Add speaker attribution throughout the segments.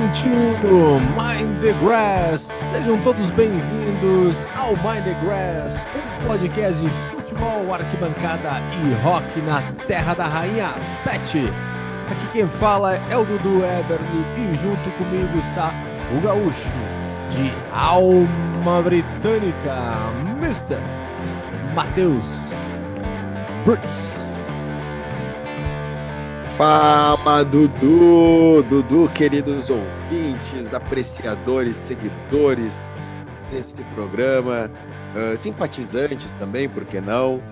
Speaker 1: Welcome to Mind the Grass. Sejam todos bem-vindos ao Mind the Grass, um podcast de futebol, arquibancada e rock na terra da rainha Pet. Aqui quem fala é o Dudu Eberly e junto comigo está o gaúcho de alma britânica, Mr. Matheus Brits.
Speaker 2: Fala, Dudu! Dudu, queridos ouvintes, apreciadores, seguidores desse programa, uh, simpatizantes também, por que não?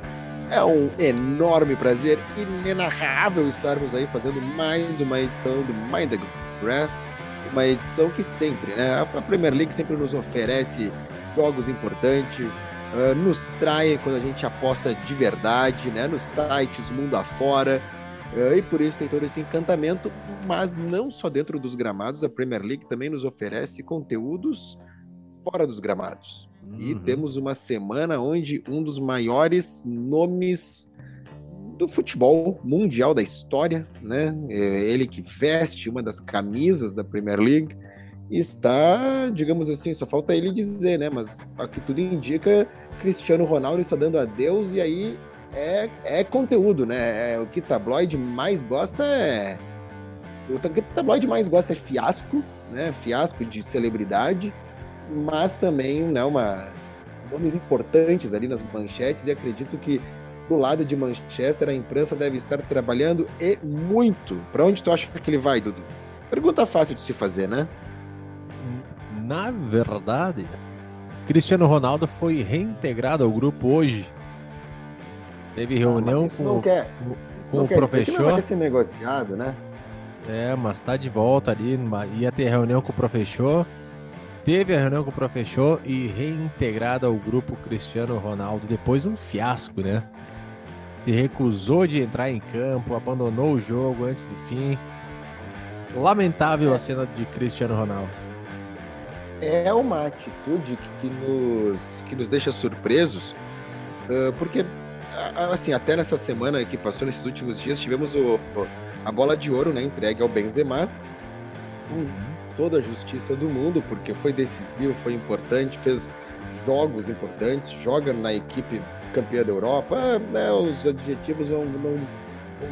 Speaker 2: É um enorme prazer inenarrável estarmos aí fazendo mais uma edição do Mind the Grass, uma edição que sempre, né? A Premier League sempre nos oferece jogos importantes, uh, nos trai quando a gente aposta de verdade, né? Nos sites mundo afora. Uh, e por isso tem todo esse encantamento, mas não só dentro dos gramados, a Premier League também nos oferece conteúdos fora dos gramados. Uhum. E temos uma semana onde um dos maiores nomes do futebol mundial da história, né? É ele que veste uma das camisas da Premier League está, digamos assim, só falta ele dizer, né? Mas aqui tudo indica Cristiano Ronaldo está dando adeus e aí é, é conteúdo, né? É, o que tabloide mais gosta é. O que tabloide mais gosta é fiasco, né? Fiasco de celebridade, mas também né, uma, nomes importantes ali nas manchetes, e acredito que do lado de Manchester a imprensa deve estar trabalhando e muito. Para onde tu acha que ele vai, Dudu? Pergunta fácil de se fazer, né?
Speaker 1: Na verdade, Cristiano Ronaldo foi reintegrado ao grupo hoje Teve reunião
Speaker 2: ah, com,
Speaker 1: quer, com, o professor. Não
Speaker 2: vai ser negociado, né?
Speaker 1: É, mas tá de volta ali. Ia ter reunião com o professor. Teve a reunião com o professor e reintegrado ao grupo Cristiano Ronaldo depois de um fiasco, né? Se recusou de entrar em campo, abandonou o jogo antes do fim. Lamentável a cena de Cristiano Ronaldo.
Speaker 2: É uma atitude que, que nos, que nos deixa surpresos, uh, porque assim, até nessa semana que passou, nesses últimos dias, tivemos o, a bola de ouro, né, entregue ao Benzema, com toda a justiça do mundo, porque foi decisivo, foi importante, fez jogos importantes, joga na equipe campeã da Europa, né, os adjetivos vão,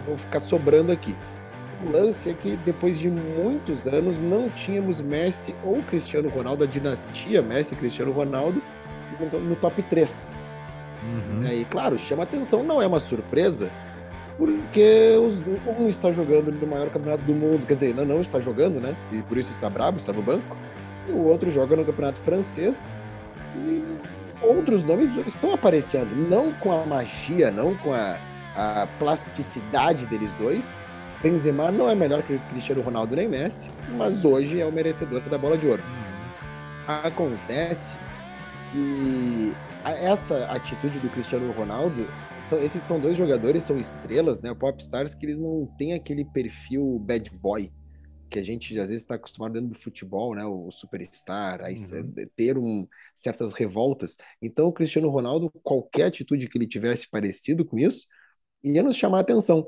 Speaker 2: vão ficar sobrando aqui. O lance é que depois de muitos anos não tínhamos Messi ou Cristiano Ronaldo, a dinastia Messi e Cristiano Ronaldo, no top 3. Uhum. Né? E claro, chama atenção, não é uma surpresa, porque os, um está jogando no maior campeonato do mundo, quer dizer, não, não está jogando, né? E por isso está brabo, está no banco. E o outro joga no campeonato francês. E outros nomes estão aparecendo, não com a magia, não com a, a plasticidade deles dois. Benzema não é melhor que Cristiano Ronaldo nem Messi, mas hoje é o merecedor da bola de ouro. Uhum. Acontece que essa atitude do Cristiano Ronaldo, são, esses são dois jogadores, são estrelas, né? Popstars, que eles não têm aquele perfil bad boy que a gente às vezes está acostumado dentro do futebol, né? O superstar, aí, uhum. ter um, certas revoltas. Então, o Cristiano Ronaldo, qualquer atitude que ele tivesse parecido com isso, ia nos chamar a atenção.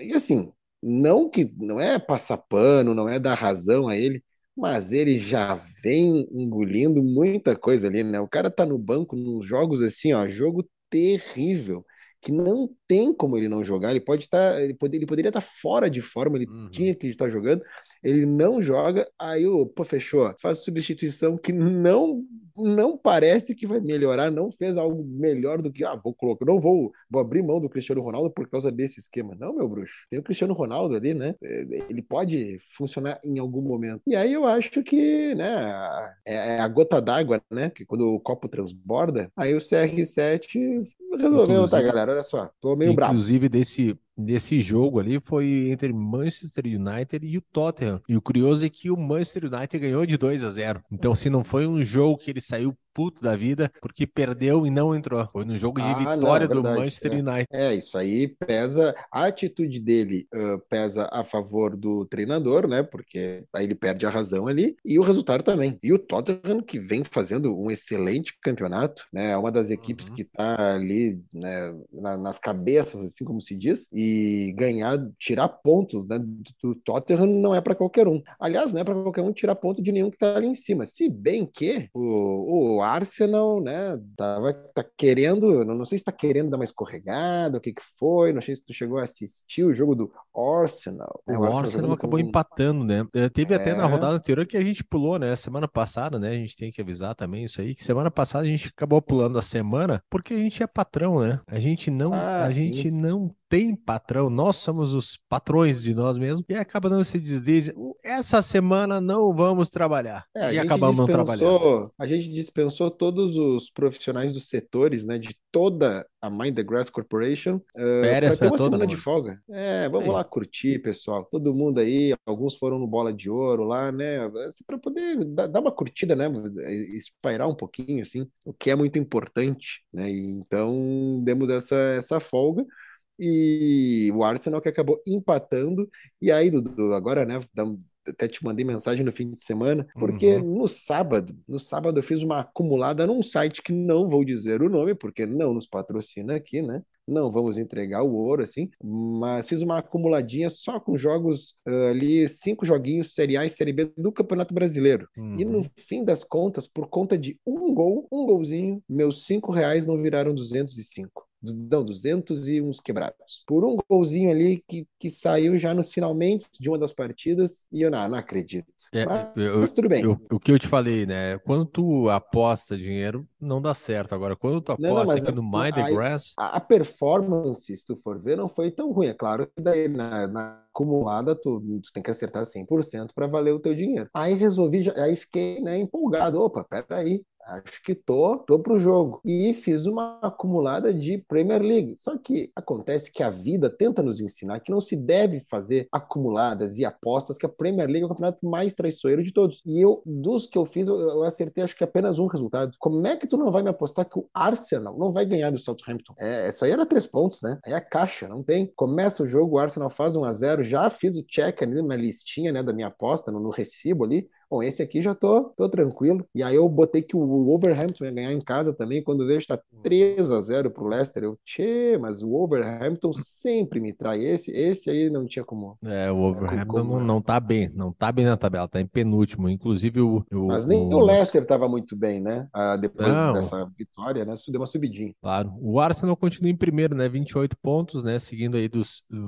Speaker 2: E assim, não que não é passar pano, não é dar razão a ele, mas ele já vem engolindo muita coisa ali, né? O cara tá no banco nos jogos assim, ó, jogo terrível, que não tem como ele não jogar. Ele pode estar, tá, ele, ele poderia estar tá fora de forma, ele uhum. tinha que estar jogando, ele não joga, aí o pô, fechou, faz substituição que não não parece que vai melhorar, não fez algo melhor do que, ah, vou colocar, não vou, vou abrir mão do Cristiano Ronaldo por causa desse esquema. Não, meu bruxo. Tem o Cristiano Ronaldo ali, né? Ele pode funcionar em algum momento. E aí eu acho que, né, é, é a gota d'água, né? Que quando o copo transborda, aí o CR7 resolveu, tá, galera? Olha só, tô meio
Speaker 1: bravo. Inclusive, desse desse jogo ali foi entre Manchester United e o Tottenham. E o curioso é que o Manchester United ganhou de 2 a 0. Então, se não foi um jogo que ele saiu puto da vida porque perdeu e não entrou. Foi no jogo de ah, vitória não, é do Manchester
Speaker 2: é.
Speaker 1: United.
Speaker 2: É, isso aí pesa. A atitude dele uh, pesa a favor do treinador, né? Porque aí ele perde a razão ali, e o resultado também. E o Tottenham, que vem fazendo um excelente campeonato, né? É uma das equipes uhum. que tá ali né, na, nas cabeças, assim como se diz, e ganhar, tirar pontos né, do, do Tottenham não é para qualquer um. Aliás, não é para qualquer um tirar ponto de nenhum que tá ali em cima. Se bem que o, o Arsenal, né, tava, tá querendo, não, não sei se tá querendo dar uma escorregada, o que que foi, não sei se tu chegou a assistir o jogo do Arsenal.
Speaker 1: Né? O, o Arsenal, Arsenal acabou com... empatando, né? É, teve é... até na é. rodada anterior que a gente pulou, né? Semana passada, né? A gente tem que avisar também isso aí, que semana passada a gente acabou pulando a semana porque a gente é patrão, né? A gente não, ah, a sim. gente não tem patrão, nós somos os patrões de nós mesmos e acaba não se deslize. Essa semana não vamos trabalhar.
Speaker 2: É, e acabamos não trabalhando. A gente dispensou todos os profissionais dos setores, né, de toda a Mind the Grass Corporation uh, para ter uma semana mundo. de folga. É, vamos lá curtir, pessoal. Todo mundo aí, alguns foram no Bola de Ouro lá, né, assim, para poder dar uma curtida, né, espairar um pouquinho assim, o que é muito importante, né? E então demos essa essa folga e o Arsenal que acabou empatando. E aí, Dudu, agora, né, até te mandei mensagem no fim de semana, porque uhum. no sábado, no sábado eu fiz uma acumulada num site que não vou dizer o nome, porque não nos patrocina aqui, né? Não vamos entregar o ouro assim, mas fiz uma acumuladinha só com jogos uh, ali, cinco joguinhos seriais Série B do Campeonato Brasileiro. Uhum. E no uhum. fim das contas, por conta de um gol, um golzinho, meus cinco reais não viraram 205 não, 200 e uns quebrados. Por um golzinho ali que, que saiu já nos finalmente de uma das partidas e eu não, não acredito.
Speaker 1: É, mas, eu, mas, tudo bem. Eu, o que eu te falei, né? Quando tu aposta dinheiro, não dá certo. Agora, quando tu aposta não, não, no Mind the Grass.
Speaker 2: A, a, performance, se tu for ver, não foi tão ruim. É claro que daí na, na acumulada tu, tu, tem que acertar 100% para valer o teu dinheiro. Aí resolvi, aí fiquei né, empolgado. Opa, peraí, acho que tô, tô pro jogo. E fiz uma acumulada de Premier League. Só que acontece que a vida tenta nos ensinar que não se deve fazer acumuladas e apostas, que a Premier League é o campeonato mais traiçoeiro de todos. E eu, dos que eu fiz, eu, eu acertei acho que apenas um resultado. Como é que tu não vai me apostar que o Arsenal não vai ganhar do Southampton? É, isso aí era três pontos, né? Aí a caixa, não tem. Começa o jogo, o Arsenal faz 1 a 0 já fiz o check ali na listinha, né, da minha aposta, no, no recibo ali. Bom, esse aqui já tô, tô tranquilo. E aí eu botei que o Wolverhampton ia ganhar em casa também. Quando vejo está 3 a 0 pro Leicester, eu, tchê, mas o Wolverhampton sempre me trai. Esse, esse aí não tinha como.
Speaker 1: É, o Wolverhampton como, não, não tá bem, não tá bem na tabela, tá em penúltimo. Inclusive o. o
Speaker 2: mas nem o, o Leicester tava muito bem, né? Ah, depois não. dessa vitória, né? Deu uma subidinha.
Speaker 1: Claro. O Arsenal continua em primeiro, né? 28 pontos, né? Seguindo aí do,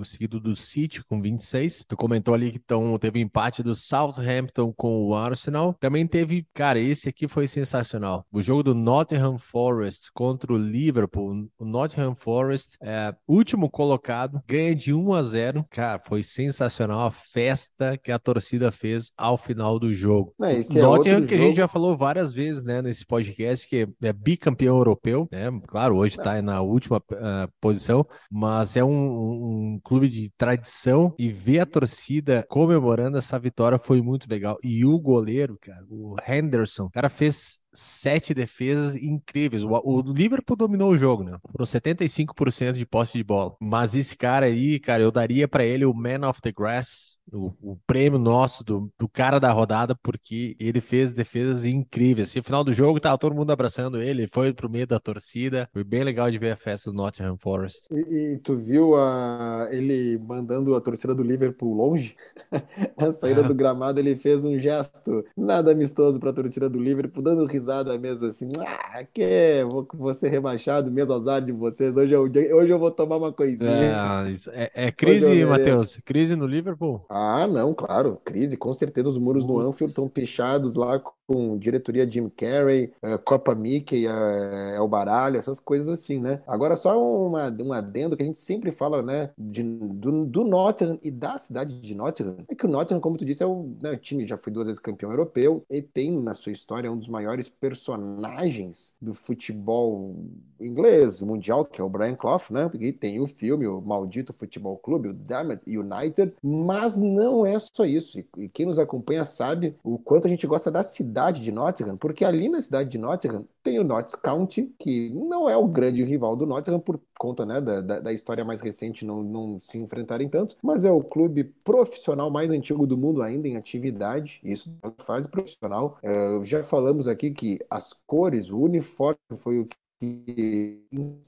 Speaker 1: seguido do City com 26. Tu comentou ali que então, teve um empate do Southampton com o o Arsenal. Também teve, cara, esse aqui foi sensacional. O jogo do Nottingham Forest contra o Liverpool. O Nottingham Forest, é, último colocado, ganha de 1 a 0. Cara, foi sensacional a festa que a torcida fez ao final do jogo.
Speaker 2: É, esse é Nottingham,
Speaker 1: que jogo... a gente já falou várias vezes, né, nesse podcast, que é bicampeão europeu, né? Claro, hoje está na última uh, posição, mas é um, um, clube de tradição e ver a torcida comemorando essa vitória foi muito legal. E o goleiro, cara, o Henderson, o cara fez sete defesas incríveis. O, o, Liverpool dominou o jogo, né? Foram 75% de posse de bola. Mas esse cara aí, cara, eu daria para ele o Man of the Grass, o, o prêmio nosso do, do, cara da rodada, porque ele fez defesas incríveis. Assim, no final do jogo, tava todo mundo abraçando ele, ele foi pro meio da torcida. Foi bem legal de ver a festa do Nottingham Forest.
Speaker 2: E, e tu viu a, ele mandando a torcida do Liverpool longe? a saída do gramado, ele fez um gesto nada amistoso pra torcida do Liverpool, dando risada mesmo assim. Ah, que vou, vou ser rebaixado, mesmo azar de vocês. Hoje eu, hoje eu vou tomar uma coisinha.
Speaker 1: É, é, é crise, Matheus? Crise no Liverpool?
Speaker 2: Ah, não, claro, crise. Com certeza os muros Nossa. no Anfield estão fechados lá com diretoria Jim Carrey, uh, Copa Mickey, El Baralho, essas coisas assim, né? Agora, só uma, um adendo que a gente sempre fala, né, de, do, do Nottingham e da cidade de Nottingham, é que o Nottingham, como tu disse, é o, né, o time já foi duas vezes campeão europeu e tem na sua história um dos maiores personagens do futebol inglês, mundial, que é o Brian Clough, né? E tem o filme, o Maldito Futebol Clube, o Damned United, mas não é só isso. E, quem nos acompanha sabe o quanto a gente gosta da cidade de Nottingham, porque ali na cidade de Nottingham tem o Notts County, que não é o grande rival do Nottingham por conta né, da, da, história mais recente não, não se enfrentarem tanto, mas é o clube profissional mais antigo do mundo ainda em atividade, isso faz profissional. Uh, já falamos aqui que as cores, o uniforme foi o que que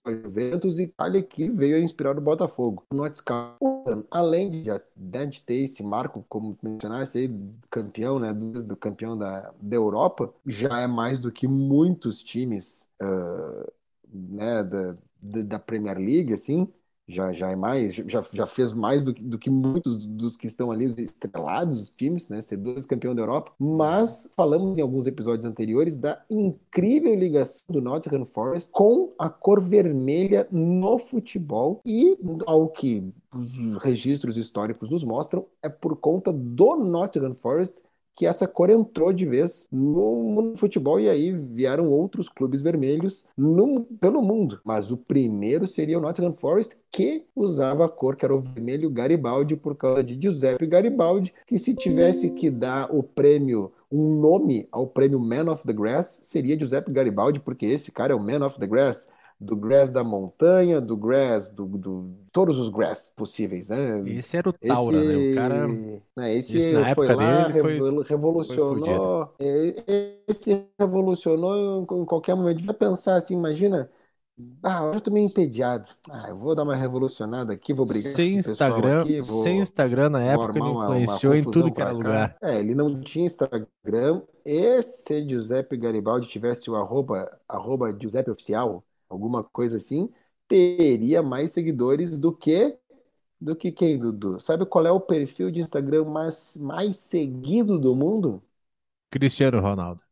Speaker 2: Juventus e olha que veio a inspirar o Botafogo. O Notts além de, né, de ter esse marco, como mencionasse aí, campeão, né, do campeão da, da Europa, já é mais do que muitos times uh, né, da, da Premier League, assim, já, já é mais, já, já fez mais do que, do que muitos dos que estão ali, os estrelados, os times, né? Ser dois campeão da Europa. Mas falamos em alguns episódios anteriores da incrível ligação do Nottingham Forest com a cor vermelha no futebol e ao que os registros históricos nos mostram, é por conta do Nottingham Forest que essa cor entrou de vez no, no futebol e aí vieram outros clubes vermelhos no, pelo mundo. Mas o primeiro seria o Nottingham Forest, que usava a cor que era o vermelho Garibaldi por causa de Giuseppe Garibaldi, que se tivesse que dar o prêmio um nome ao prêmio Man of the Grass seria Giuseppe Garibaldi, porque esse cara é o Man of the Grass do grass da montanha, do grass, do, do todos os grass possíveis, né?
Speaker 1: Esse era o Taura, esse, né? O cara.
Speaker 2: Né, esse, esse foi lá, dele, revolucionou. Foi esse revolucionou em qualquer momento. Vai pensar assim, imagina. Ah, eu tô meio entediado. Ah, eu vou dar uma revolucionada aqui, vou brigar
Speaker 1: sem
Speaker 2: com esse
Speaker 1: Instagram,
Speaker 2: aqui, vou,
Speaker 1: sem Instagram na época, ele influenciou em tudo que era lugar.
Speaker 2: É, ele não tinha Instagram. E se Giuseppe Garibaldi tivesse o arroba, arroba Giuseppe Oficial, alguma coisa assim, teria mais seguidores do que do que quem, Dudu? Sabe qual é o perfil de Instagram mais, mais seguido do mundo?
Speaker 1: Cristiano Ronaldo.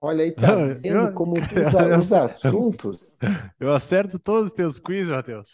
Speaker 2: Olha aí, tá vendo eu, como os, os assuntos.
Speaker 1: Eu acerto todos os teus quiz, Matheus.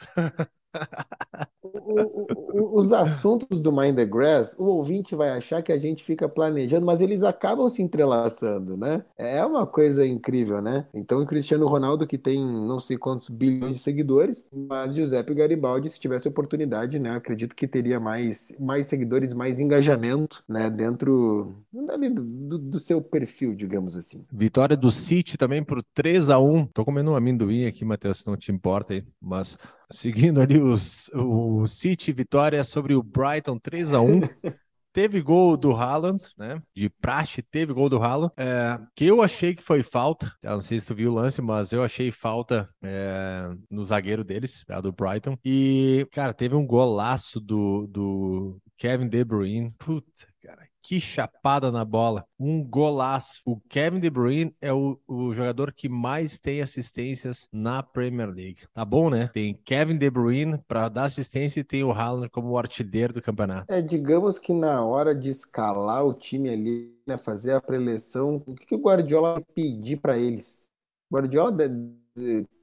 Speaker 2: O, o, os assuntos do Mind the Grass, o ouvinte vai achar que a gente fica planejando, mas eles acabam se entrelaçando, né? É uma coisa incrível, né? Então, o Cristiano Ronaldo, que tem não sei quantos bilhões de seguidores, mas Giuseppe Garibaldi, se tivesse oportunidade, né? Acredito que teria mais, mais seguidores, mais engajamento, né? Dentro do, do seu perfil, digamos assim.
Speaker 1: Vitória do City também por 3 a 1 Tô comendo um amendoim aqui, Matheus, se não te importa aí, mas seguindo ali os, o City vitória sobre o Brighton 3 a 1 Teve gol do Haaland, né? De praxe, teve gol do Haaland. É, que eu achei que foi falta. Eu não sei se tu viu o lance, mas eu achei falta é, no zagueiro deles, do Brighton. E, cara, teve um golaço do, do Kevin De Bruyne. Puta, que chapada na bola. Um golaço. O Kevin De Bruyne é o, o, jogador que mais tem assistências na Premier League. Tá bom, né? Tem Kevin De Bruyne para dar assistência e tem o Haaland como artilheiro do campeonato.
Speaker 2: É, digamos que na hora de escalar o time ali, né, fazer a preleção, o que, que o Guardiola pedir para eles? O Guardiola,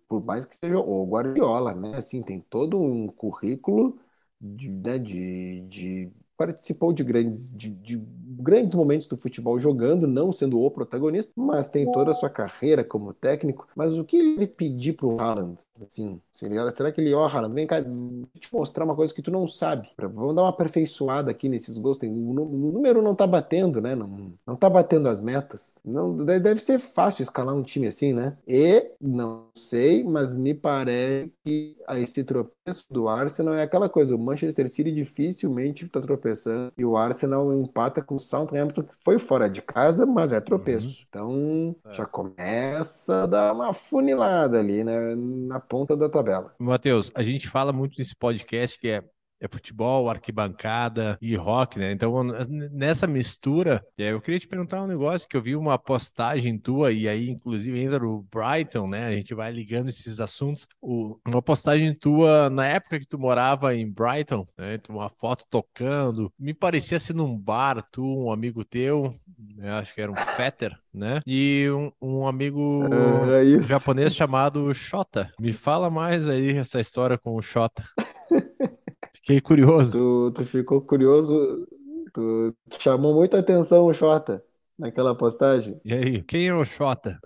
Speaker 2: por mais que seja o Guardiola, né? Assim, tem todo um currículo de, né, de, de participou de grandes, de, de, grandes momentos do futebol jogando, não sendo o protagonista, mas tem toda a sua carreira como técnico. Mas o que ele pedir pro Haaland? Assim, será que ele, ó, oh, Haaland, vem cá, vou te mostrar uma coisa que tu não sabe. Vamos dar uma aperfeiçoada aqui nesses gols. Tem, o, número não tá batendo, né? Não, não tá batendo as metas. Não, deve ser fácil escalar um time assim, né? E não sei, mas me parece que esse tropeço do Arsenal é aquela coisa. O Manchester City dificilmente tá tropeçando tropeçando. E o Arsenal empata com o Southampton, que foi fora de casa, mas é tropeço. Uhum. Então é. já começa a dar uma funilada ali né, na ponta da tabela.
Speaker 1: Matheus, a gente fala muito nesse podcast que é é futebol, arquibancada e rock, né? Então, nessa mistura, é, eu queria te perguntar um negócio que eu vi uma postagem tua, e aí, inclusive, entra o Brighton, né? A gente vai ligando esses assuntos. O, uma postagem tua na época que tu morava em Brighton, né? Uma foto tocando, me parecia ser num bar, tu, um amigo teu, acho que era um Fetter, né? E um, um amigo é, é japonês chamado Shota. Me fala mais aí essa história com o Shota. Fiquei curioso.
Speaker 2: Tu, tu ficou curioso, tu chamou muita atenção o Xota naquela postagem.
Speaker 1: E aí, quem é o Xota?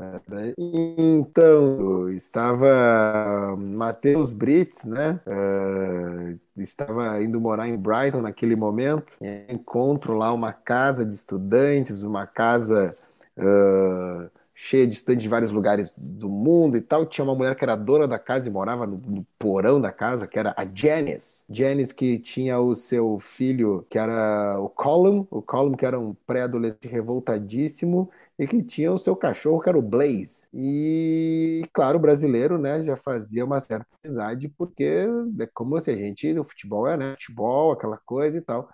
Speaker 2: Então, estava Matheus Brits, né? Uh, estava indo morar em Brighton naquele momento. Encontro lá uma casa de estudantes, uma casa uh, cheia de estandes de vários lugares do mundo e tal. Tinha uma mulher que era dona da casa e morava no, no porão da casa, que era a Janice. Janice que tinha o seu filho, que era o Colum, o Colum que era um pré-adolescente revoltadíssimo e que tinha o seu cachorro, que era o Blaze. E, claro, o brasileiro, né, já fazia uma certa amizade, porque é como se a gente, no futebol é, né, futebol, aquela coisa e tal.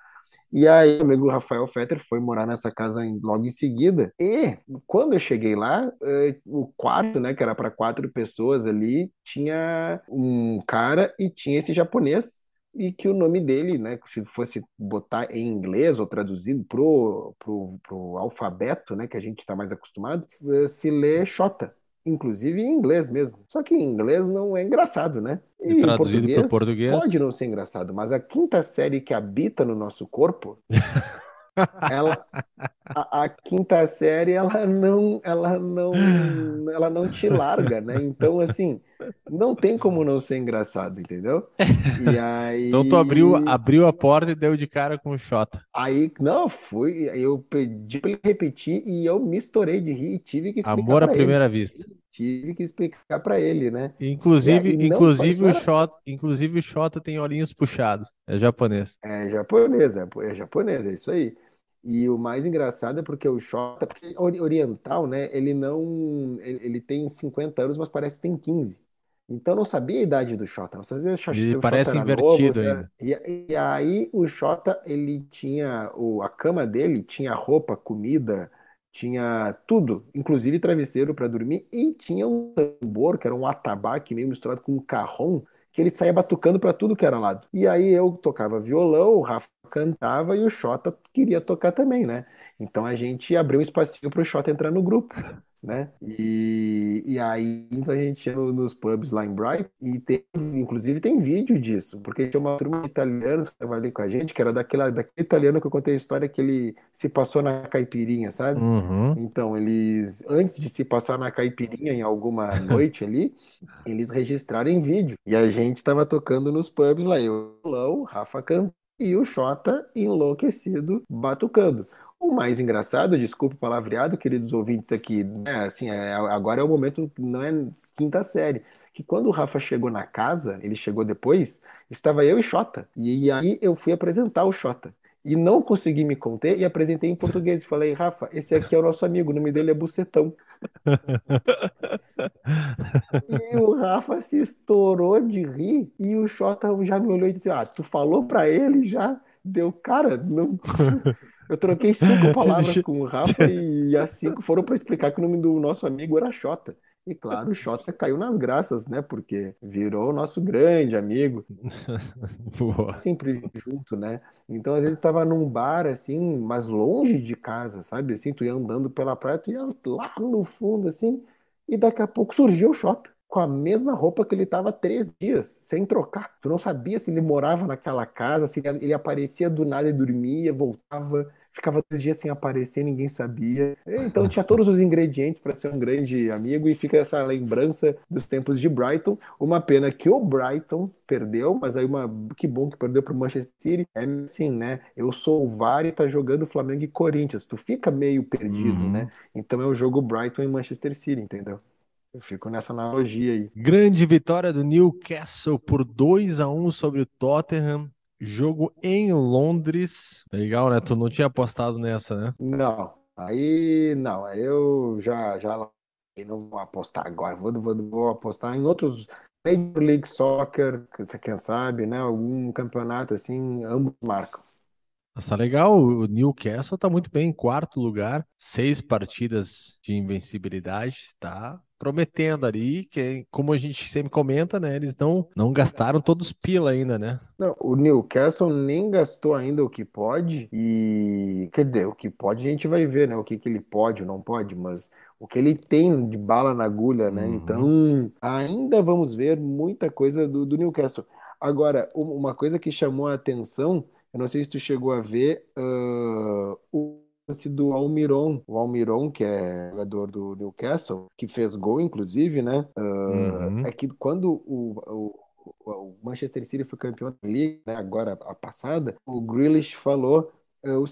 Speaker 2: E aí, o amigo Rafael Fetter foi morar nessa casa em, logo em seguida. E quando eu cheguei lá, eh, o quarto, né, que era para quatro pessoas ali, tinha um cara e tinha esse japonês. E que o nome dele, né, se fosse botar em inglês ou traduzido pro, pro, alfabeto, né, que a gente está mais acostumado, eh, se lê Xota inclusive em inglês mesmo. Só que em inglês não é engraçado, né?
Speaker 1: E, e traduzido para o português
Speaker 2: pode não ser engraçado, mas a quinta série que habita no nosso corpo, ela, a, a, quinta série ela não, ela não, ela não te larga, né? Então assim, não tem como não ser engraçado, entendeu?
Speaker 1: E aí, então tu abriu, abriu a porta e deu de cara com o Xota.
Speaker 2: Aí não fui, eu pedi para ele repetir e eu me estourei de rir e tive que explicar
Speaker 1: Amor à primeira vista
Speaker 2: tive que explicar para ele, né?
Speaker 1: Inclusive, e, inclusive o Xota, inclusive o Xota tem olhinhos puxados. É japonês.
Speaker 2: É japonês, é, é japonês, é isso aí. E o mais engraçado é porque o Xota, porque oriental, né? Ele não, ele, ele, tem 50 anos, mas parece que tem 15. Então não sabia a idade do Xota, não sabia
Speaker 1: se o parece Xota invertido novo, ainda.
Speaker 2: E, e, aí o Xota, ele tinha o, a cama dele tinha roupa, comida, tinha tudo, inclusive travesseiro para dormir, e tinha um tambor, que era um atabaque meio misturado com um carrom, que ele saía batucando para tudo que era lado. E aí eu tocava violão, o Rafa cantava e o Xota queria tocar também, né? Então a gente abriu um espacinho para o Xota entrar no grupo né? E, e aí então a gente ia nos pubs lá em Brighton e tem, inclusive tem vídeo disso, porque tinha uma turma de italianos que estava ali com a gente, que era daquela, daquele italiano que eu contei a história que ele se passou na caipirinha, sabe?
Speaker 1: Uhum.
Speaker 2: Então, eles, antes de se passar na caipirinha em alguma noite ali, eles registraram em vídeo. E a gente estava tocando nos pubs lá, eu, o Rafa cantando e o Xota enlouquecido batucando. O mais engraçado, desculpe o palavreado, queridos ouvintes aqui, né, assim, é, agora é o momento, não é quinta série, que quando o Rafa chegou na casa, ele chegou depois, estava eu e Xota. E aí eu fui apresentar o Xota. E não consegui me conter e apresentei em português. Falei, Rafa, esse aqui é o nosso amigo, o nome dele é Bucetão. e o Rafa se estourou de rir e o Xota já me olhou e disse: Ah, tu falou pra ele já? Deu, cara, não. Eu troquei cinco palavras com o Rafa e as cinco foram para explicar que o nome do nosso amigo era Xota. E claro, o Xota caiu nas graças, né? Porque virou o nosso grande amigo.
Speaker 1: Boa.
Speaker 2: Sempre junto, né? Então, às vezes, estava num bar, assim, mas longe de casa, sabe? Assim, tu ia andando pela praia, tu ia lá no fundo, assim, e daqui a pouco surgiu o Xota. Com a mesma roupa que ele estava três dias, sem trocar. Tu não sabia se ele morava naquela casa, se ele aparecia do nada e dormia, voltava ficava dois dias sem aparecer, ninguém sabia. Então tinha todos os ingredientes para ser um grande amigo e fica essa lembrança dos tempos de Brighton. Uma pena que o Brighton perdeu, mas aí uma que bom que perdeu para o Manchester City. É assim, né? Eu sou o VAR e tá jogando Flamengo e Corinthians. Tu fica meio perdido, uhum. né? Então é o jogo Brighton e Manchester City, entendeu? Eu fico nessa analogia aí.
Speaker 1: Grande vitória do Newcastle por 2 a 1 sobre o Tottenham. Jogo em Londres. Legal, né? Tu não tinha apostado nessa, né?
Speaker 2: Não. Aí, não. Eu já, já não vou apostar agora. Vou, vou, vou apostar em outros Major League Soccer, quem sabe, né? Algum campeonato assim, ambos marcam.
Speaker 1: Nossa, legal. O Newcastle tá muito bem em quarto lugar, seis partidas de invencibilidade, tá prometendo ali, que como a gente sempre comenta, né, eles não, não gastaram todos pila ainda, né?
Speaker 2: Não, o Newcastle nem gastou ainda o que pode e, quer dizer, o que pode a gente vai ver, né, o que, que ele pode ou não pode, mas o que ele tem de bala na agulha, né, uhum. então ainda vamos ver muita coisa do, do Newcastle. Agora, uma coisa que chamou a atenção, eu não sei se tu chegou a ver, uh, o lance do Almiron. O Almiron, que é jogador do Newcastle, que fez gol, inclusive, né? Uh, uhum. É que quando o, o o Manchester City foi campeão da liga, né, agora a passada, o Grealish falou uh,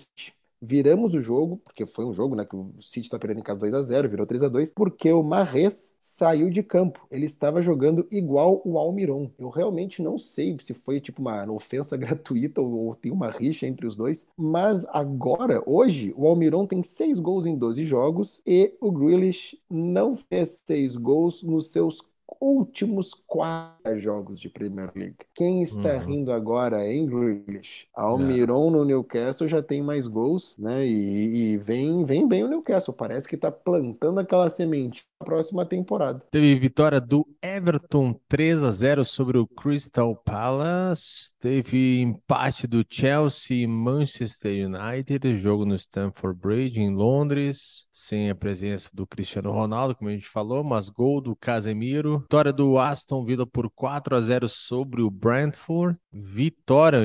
Speaker 2: viramos o jogo, porque foi um jogo, né, que o City está perdendo em casa 2 a 0 virou 3 a 2 porque o Marres saiu de campo. Ele estava jogando igual o Almiron. Eu realmente não sei se foi tipo uma ofensa gratuita ou, ou tem uma rixa entre os dois, mas agora, hoje, o Almiron tem 6 gols em 12 jogos e o Grealish não fez 6 gols nos seus últimos quatro jogos de Premier League. Quem está uhum. rindo agora é English. Almiron é. no Newcastle já tem mais gols, né? E, e, vem, vem bem o Newcastle. Parece que está plantando aquela semente na próxima temporada.
Speaker 1: Teve vitória do Everton 3 a 0 sobre o Crystal Palace. Teve empate do Chelsea e Manchester United. Jogo no Stamford Bridge em Londres, sem a presença do Cristiano Ronaldo, como a gente falou, mas gol do Casemiro Vitória do Aston Villa por 4 a 0 sobre o Brentford. Vitória,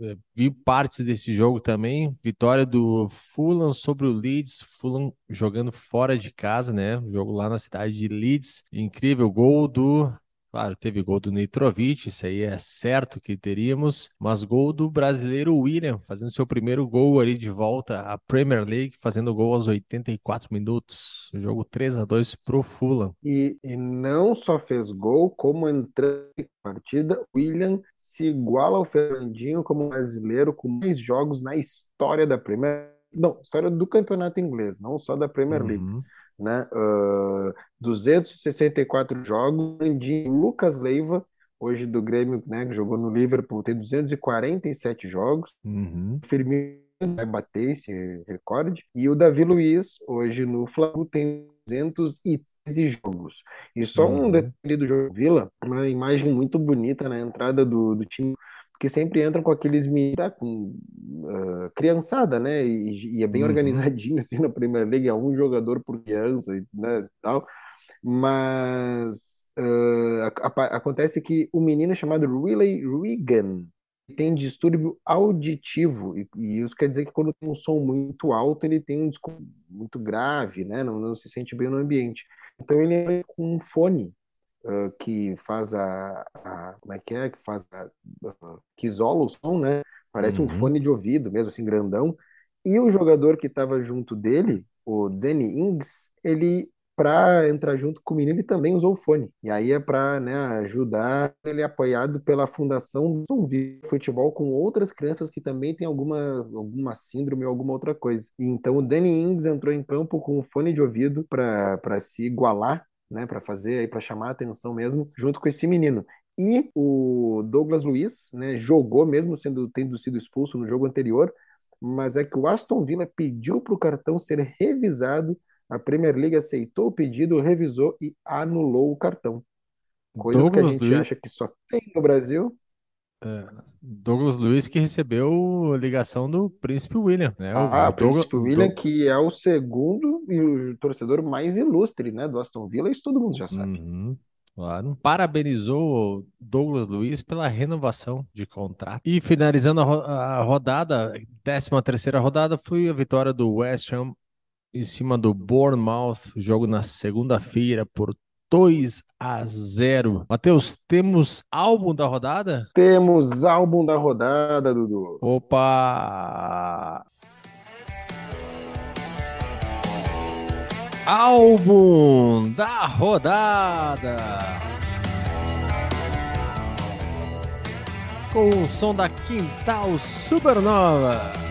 Speaker 1: eh, vi partes desse jogo também. Vitória do Fulham sobre o Leeds. Fulham jogando fora de casa, né? Jogo lá na cidade de Leeds. Incrível gol do Claro, teve gol do Nitrovic, isso aí é certo que teríamos, mas gol do brasileiro William, fazendo seu primeiro gol ali de volta à Premier League, fazendo gol aos 84 minutos. Jogo 3 a 2 pro Fulham.
Speaker 2: E, e não só fez gol, como entrando em partida, William se iguala ao Fernandinho como brasileiro com mais jogos na história da Premier não, história do campeonato inglês, não só da Premier League. Uhum né? Uh, 264 jogos. Lucas Leiva, hoje do Grêmio, né, que jogou no Liverpool, tem 247 jogos.
Speaker 1: Uhum.
Speaker 2: Firmino vai bater esse recorde. E o Davi Luiz, hoje no Flamengo, tem 213 jogos. E só uhum. um detalhe do jogo Vila, uma imagem muito bonita na entrada do, do time que sempre entram com aqueles mira com uh, criançada, né? E, e é bem uhum. organizadinho assim na Premier League, é um jogador por criança, né? Tal. Mas uh, acontece que o menino chamado Riley Regan tem distúrbio auditivo e, e, isso quer dizer que quando tem um som muito alto ele tem um muito grave, né? Não, não se sente bem no ambiente. Então ele é com um fone uh, que faz a, a, como é que é que faz a, uh, que isola o som, né? Parece uhum. um fone de ouvido mesmo assim grandão. E o jogador que estava junto dele, o Danny Ings, ele para entrar junto com o menino, ele também usou o fone. E aí é para né, ajudar. Ele é apoiado pela Fundação Futebol com outras crianças que também têm alguma, alguma síndrome ou alguma outra coisa. Então o Danny Ings entrou em campo com o fone de ouvido para se igualar né, para fazer aí para chamar a atenção mesmo, junto com esse menino. E o Douglas Luiz, né, jogou mesmo sendo tendo sido expulso no jogo anterior, mas é que o Aston Villa pediu para o cartão ser revisado, a Premier League aceitou o pedido, revisou e anulou o cartão. Coisas Douglas que a gente Luiz... acha que só tem no Brasil.
Speaker 1: É, Douglas Luiz que recebeu ligação do Príncipe William, né?
Speaker 2: Ah, o Douglas... Príncipe William, que é o segundo e o torcedor mais ilustre, né, do Aston Villa, isso todo mundo já sabe.
Speaker 1: Uhum, claro. Parabenizou o Douglas Luiz pela renovação de contrato. E finalizando a, ro a rodada, 13 terceira rodada, foi a vitória do West Ham em cima do Bournemouth, jogo na segunda-feira por 2 a 0. Matheus, temos álbum da rodada?
Speaker 2: Temos álbum da rodada, Dudu.
Speaker 1: Opa! Álbum da rodada. Com o som da Quintal Supernova.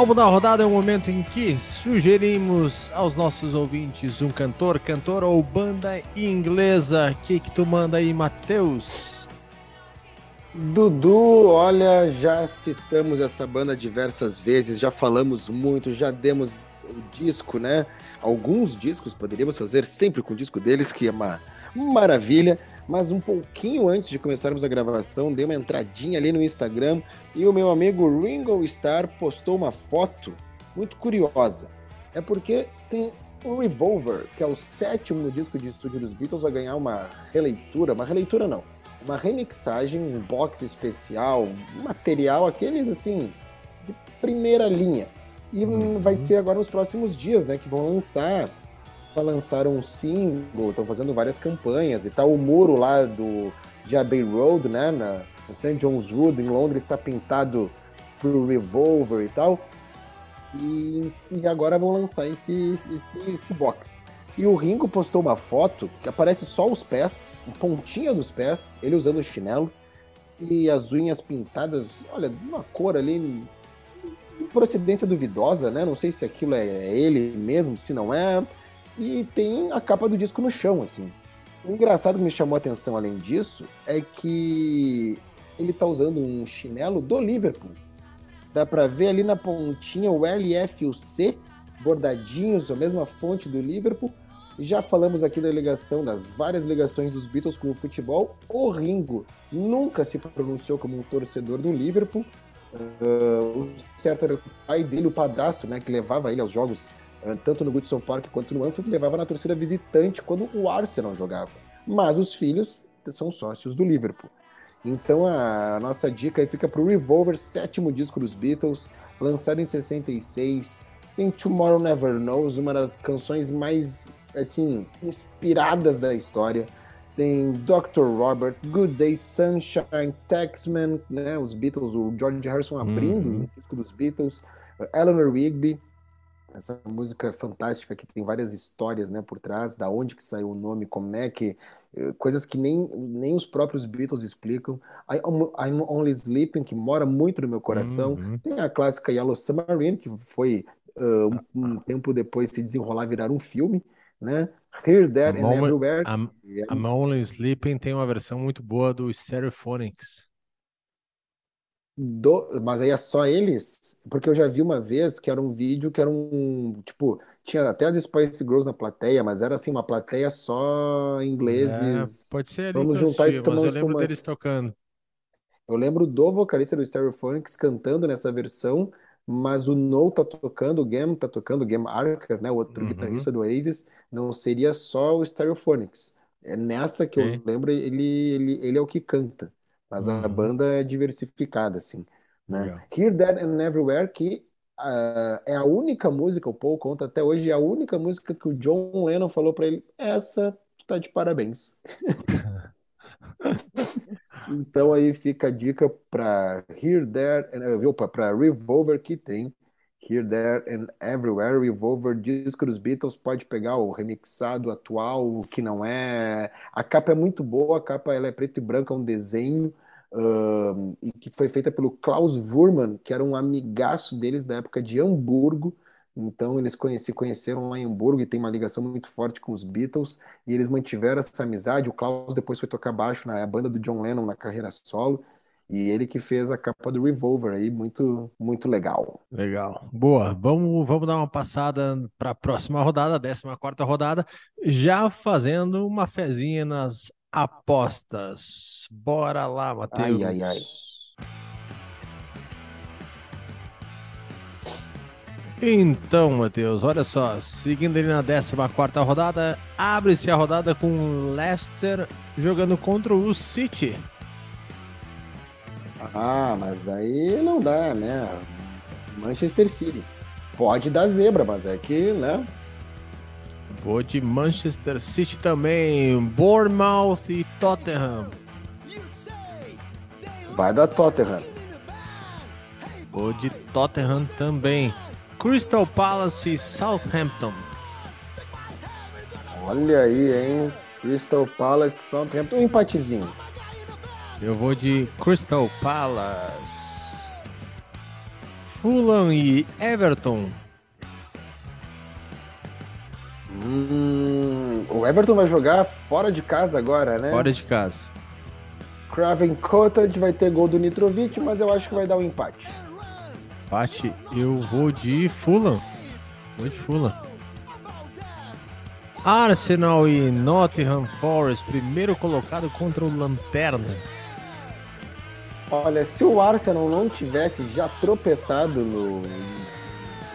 Speaker 1: Álbum da rodada é o momento em que sugerimos aos nossos ouvintes um cantor, cantora ou banda inglesa. O que, que tu manda aí, Matheus?
Speaker 2: Dudu, olha, já citamos essa banda diversas vezes, já falamos muito, já demos o disco, né? Alguns discos poderíamos fazer sempre com o disco deles, que é uma maravilha mas um pouquinho antes de começarmos a gravação, dei uma entradinha ali no Instagram e o meu amigo Ringo Starr postou uma foto muito curiosa. É porque tem o Revolver, que é o sétimo disco de estúdio dos Beatles, vai ganhar uma releitura, uma releitura não, uma remixagem, um box especial, material, aqueles assim, de primeira linha. E uhum. vai ser agora nos próximos dias, né, que vão lançar lançaram um single, estão fazendo várias campanhas e tal. O muro lá do de Abbey Road, né, na, O St. John's Wood, em Londres, está pintado pro Revolver e tal. E, e agora vão lançar esse, esse, esse box. E o Ringo postou uma foto que aparece só os pés, a pontinha dos pés, ele usando o chinelo, e as unhas pintadas, olha, uma cor ali de procedência duvidosa, né? Não sei se aquilo é ele mesmo, se não é. E tem a capa do disco no chão, assim. O engraçado que me chamou a atenção além disso é que ele tá usando um chinelo do Liverpool. Dá para ver ali na pontinha o L, F e o C, bordadinhos, a mesma fonte do Liverpool. Já falamos aqui da ligação, das várias ligações dos Beatles com o futebol. O Ringo nunca se pronunciou como um torcedor do Liverpool. Uh, o certo era o pai dele, o padrasto, né, que levava ele aos jogos, tanto no Goodson Park quanto no Anfield, levava na torcida visitante quando o Arsenal jogava. Mas os filhos são sócios do Liverpool. Então a nossa dica aí fica pro Revolver, sétimo disco dos Beatles, lançado em 66. Tem Tomorrow Never Knows, uma das canções mais, assim, inspiradas da história. Tem Dr. Robert, Good Day Sunshine, Taxman, né, os Beatles, o George Harrison abrindo uhum. o disco dos Beatles, Eleanor Rigby, essa música fantástica que tem várias histórias, né, por trás, da onde que saiu o nome, como é que eh, coisas que nem, nem os próprios Beatles explicam. I, I'm Only Sleeping, que mora muito no meu coração. Uhum. Tem a clássica Yellow Submarine, que foi uh, um, um, tempo depois se desenrolar virar um filme, né? Here, There I'm and only, Everywhere.
Speaker 1: I'm, I'm Only Sleeping tem uma versão muito boa do Stereophonics.
Speaker 2: Do... Mas aí é só eles? Porque eu já vi uma vez que era um vídeo que era um. Tipo, tinha até as Spice Girls na plateia, mas era assim, uma plateia só ingleses.
Speaker 1: É, pode ser ali
Speaker 2: Vamos juntar e tomar
Speaker 1: mas eu lembro deles tocando.
Speaker 2: Eu lembro do vocalista do Stereophonics cantando nessa versão, mas o No tá tocando, o Gam tá tocando, o Gam Archer, né, o outro uhum. guitarrista do Oasis, não seria só o Stereophonics. É nessa que eu lembro, ele, ele, ele é o que canta. Mas a uhum. banda é diversificada, assim, né? Legal. Here, There and Everywhere, que uh, é a única música, o Paul conta até hoje, é a única música que o John Lennon falou para ele, essa tá de parabéns. Então aí fica a dica para Here, There, and, para Revolver que tem Here, There and Everywhere, Revolver, disco dos Beatles, pode pegar o remixado atual, o que não é. A capa é muito boa, a capa ela é preto e branco, é um desenho, e que foi feita pelo Klaus Wurman, que era um amigaço deles da época de Hamburgo. Então eles se conheceram lá em Hamburgo e tem uma ligação muito forte com os Beatles, e eles mantiveram essa amizade. O Klaus depois foi tocar baixo na banda do John Lennon na carreira solo. E ele que fez a capa do Revolver aí, muito, muito legal.
Speaker 1: Legal. Boa. Vamos, vamos dar uma passada para a próxima rodada, 14 rodada, já fazendo uma fezinha nas apostas. Bora lá, Matheus.
Speaker 2: Ai, ai, ai.
Speaker 1: Então, Matheus, olha só, seguindo ele na 14 rodada, abre-se a rodada com Leicester jogando contra o City.
Speaker 2: Ah, mas daí não dá, né? Manchester City. Pode dar zebra, mas é que, né?
Speaker 1: Vou de Manchester City também, Bournemouth e Tottenham.
Speaker 2: Vai dar Tottenham.
Speaker 1: Vou de Tottenham também. Crystal Palace e Southampton.
Speaker 2: Olha aí, hein? Crystal Palace, Southampton, um empatezinho.
Speaker 1: Eu vou de Crystal Palace. Fulham e Everton.
Speaker 2: Hum, o Everton vai jogar fora de casa agora, né?
Speaker 1: Fora de casa.
Speaker 2: Craven Cottage vai ter gol do Nitrovic, mas eu acho que vai dar um empate.
Speaker 1: Empate, eu vou de Fulham. Vou de Fulham. Arsenal e Nottingham Forest, primeiro colocado contra o Lanterna.
Speaker 2: Olha, se o Arsenal não tivesse já tropeçado no,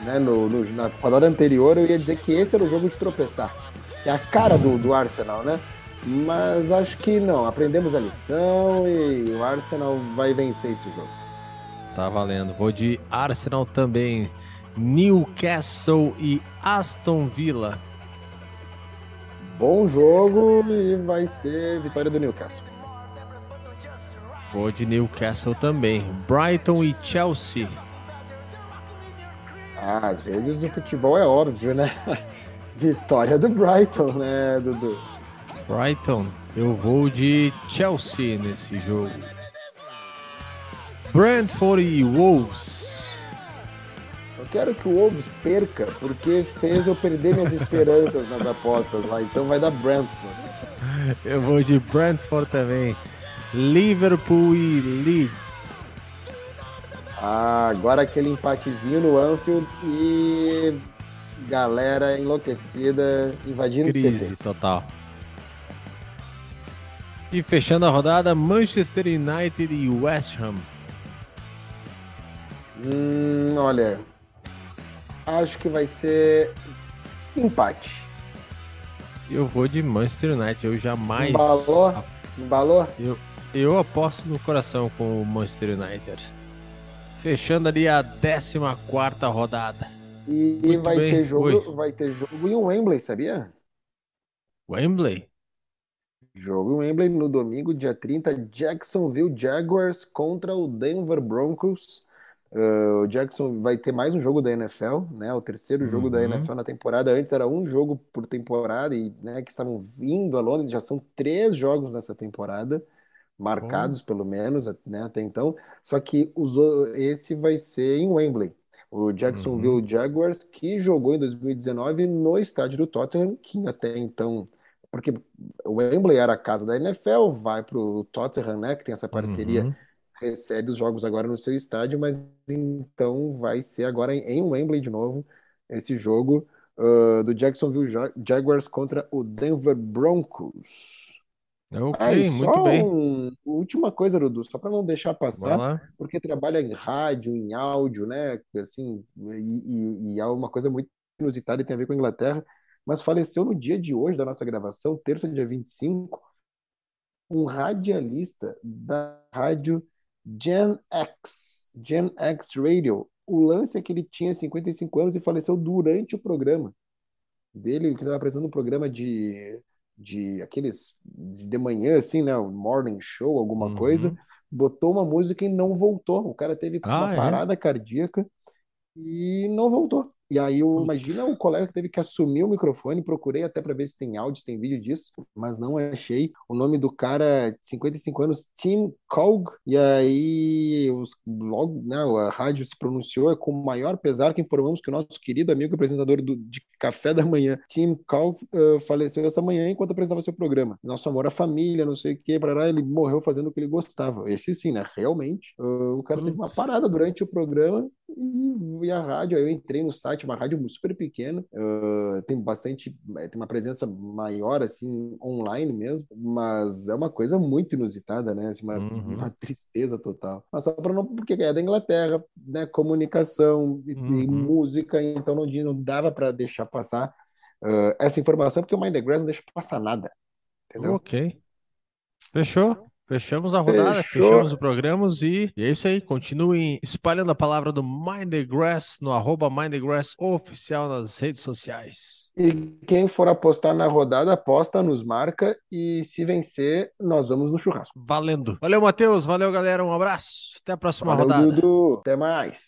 Speaker 2: né, no, no, na rodada anterior, eu ia dizer que esse era o jogo de tropeçar. É a cara do, do Arsenal, né? Mas acho que não. Aprendemos a lição e o Arsenal vai vencer esse jogo.
Speaker 1: Tá valendo. Vou de Arsenal também. Newcastle e Aston Villa.
Speaker 2: Bom jogo e vai ser vitória do Newcastle.
Speaker 1: Vou de Newcastle também. Brighton e Chelsea.
Speaker 2: Ah, às vezes o futebol é óbvio, né? Vitória do Brighton, né, Dudu?
Speaker 1: Brighton, eu vou de Chelsea nesse jogo. Brentford e Wolves.
Speaker 2: Eu quero que o Wolves perca, porque fez eu perder minhas esperanças nas apostas lá. Então vai dar Brentford.
Speaker 1: Eu vou de Brentford também. Liverpool e Leeds.
Speaker 2: Ah, agora aquele empatezinho no Anfield e galera enlouquecida invadindo
Speaker 1: Crise
Speaker 2: o CT.
Speaker 1: total. E fechando a rodada, Manchester United e West Ham.
Speaker 2: Hum, olha, acho que vai ser empate.
Speaker 1: Eu vou de Manchester United. Eu jamais.
Speaker 2: Embalou? Embalou?
Speaker 1: Eu, eu aposto no coração com o Manchester United. Fechando ali a 14 rodada.
Speaker 2: E vai
Speaker 1: bem,
Speaker 2: ter jogo,
Speaker 1: oi.
Speaker 2: vai ter jogo em Wembley, sabia?
Speaker 1: Wembley?
Speaker 2: Jogo em Wembley no domingo, dia 30, Jacksonville Jaguars contra o Denver Broncos. Uh, o Jackson vai ter mais um jogo da NFL, né? O terceiro jogo da
Speaker 1: Uhum.
Speaker 2: NFL na temporada. Antes era um jogo por temporada e, né, que estavam vindo a Londres. Já são três jogos nessa temporada, marcados pelo menos, né, até então. Só que os, esse vai ser em Wembley. O Jacksonville Jaguars, que jogou em 2019 no estádio do Tottenham, que até então. Porque o Wembley era a casa da NFL, vai para o Tottenham, né, que tem essa parceria
Speaker 1: Uhum.
Speaker 2: recebe os jogos agora no seu estádio, mas então vai ser agora em, em Wembley de novo esse jogo uh, do Jacksonville Ja- Jaguars contra o Denver Broncos.
Speaker 1: Ok,
Speaker 2: Ah,
Speaker 1: muito
Speaker 2: só
Speaker 1: bem.
Speaker 2: um, última coisa, Dudu, só para não deixar passar, porque trabalha em rádio, em áudio, né? Assim, e, e, e é uma coisa muito inusitada e tem a ver com a Inglaterra, mas faleceu no dia de hoje da nossa gravação, terça, dia 25, um radialista da rádio Gen X, Gen X Radio. O lance é que ele tinha 55 anos e faleceu durante o programa dele, que estava apresentando um programa de, de aqueles de manhã, assim, né? Um morning show, alguma
Speaker 1: Uhum.
Speaker 2: coisa. Botou uma música e não voltou. O cara teve
Speaker 1: Ah,
Speaker 2: uma
Speaker 1: é?
Speaker 2: parada cardíaca e não voltou. E aí, eu, imagina o colega que teve que assumir o microfone. Procurei até para ver se tem áudio, se tem vídeo disso, mas não achei. O nome do cara, 55 anos, Tim Colg. E aí, os, logo, né, a rádio se pronunciou é com o maior pesar que informamos que o nosso querido amigo apresentador do, de café da manhã, Tim Colg, uh, faleceu essa manhã enquanto apresentava seu programa. Nosso amor à família, não sei o que, parará, ele morreu fazendo o que ele gostava. Esse sim, né? Realmente, uh, o cara teve uma parada durante o programa e, e a rádio, aí eu entrei no site, uma rádio super pequena, uh, tem bastante, eh, tem uma presença maior, assim, online mesmo, mas é uma coisa muito inusitada, né? Assim, uma,
Speaker 1: Uhum.
Speaker 2: uma tristeza total. Mas só para não, porque é da Inglaterra, né? Comunicação e, e
Speaker 1: Uhum.
Speaker 2: música, então não, não dava para deixar passar uh, essa informação, porque o Mind the Grass não deixa passar nada, entendeu?
Speaker 1: Ok. Fechou? Fechamos a rodada,
Speaker 2: Fechou.
Speaker 1: fechamos o programa e, e é isso aí. Continuem espalhando a palavra do Mind the Grass no arroba Mind the Grass oficial nas redes sociais.
Speaker 2: E quem for apostar na rodada, aposta, nos marca e se vencer, nós vamos no churrasco.
Speaker 1: Valendo. Valeu, Matheus. Valeu, galera. Um abraço. Até a próxima
Speaker 2: Valeu,
Speaker 1: rodada.
Speaker 2: Dudu. Até mais.